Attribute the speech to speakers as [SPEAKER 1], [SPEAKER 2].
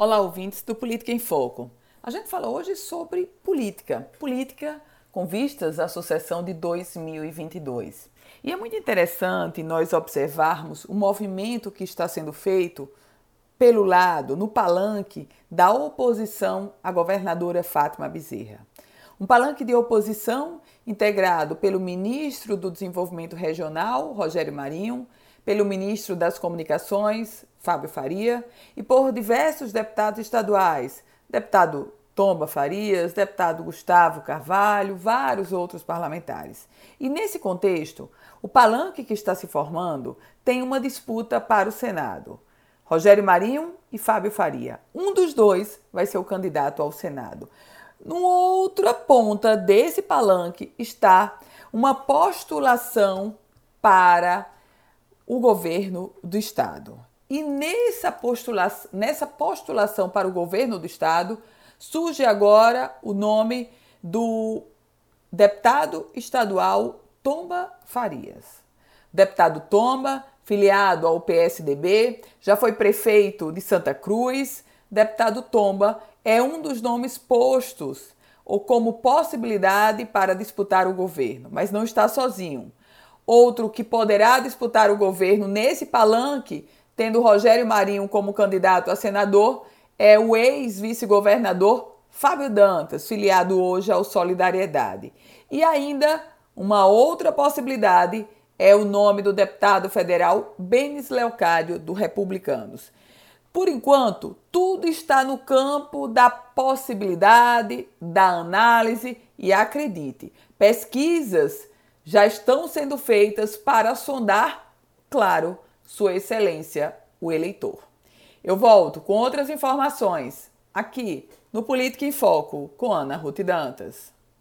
[SPEAKER 1] Olá, ouvintes do Política em Foco. A gente fala hoje sobre política, política com vistas à sucessão de 2022. E é muito interessante nós observarmos o movimento que está sendo feito pelo lado, no palanque da oposição à governadora Fátima Bezerra. Um palanque de oposição integrado pelo ministro do Desenvolvimento Regional, Rogério Marinho, pelo ministro das Comunicações, Fábio Faria, e por diversos deputados estaduais, deputado Tomba Farias, deputado Gustavo Carvalho, vários outros parlamentares. E nesse contexto, o palanque que está se formando tem uma disputa para o Senado. Rogério Marinho e Fábio Faria. Um dos dois vai ser o candidato ao Senado. Numa outra ponta desse palanque está uma postulação para o governo do Estado. E nessa, postula nessa postulação para o governo do Estado, surge agora o nome do deputado estadual Tomba Farias. Deputado Tomba, filiado ao PSDB, já foi prefeito de Santa Cruz. Deputado Tomba é um dos nomes postos ou como possibilidade para disputar o governo, mas não está sozinho. Outro que poderá disputar o governo nesse palanque, tendo Rogério Marinho como candidato a senador, é o ex-vice-governador Fábio Dantas, filiado hoje ao Solidariedade. E ainda uma outra possibilidade é o nome do deputado federal Benis Leocádio, do Republicanos. Por enquanto, tudo está no campo da possibilidade, da análise e acredite, pesquisas já estão sendo feitas para sondar, claro, Sua Excelência, o eleitor. Eu volto com outras informações aqui no Política em Foco com Ana Ruth Dantas.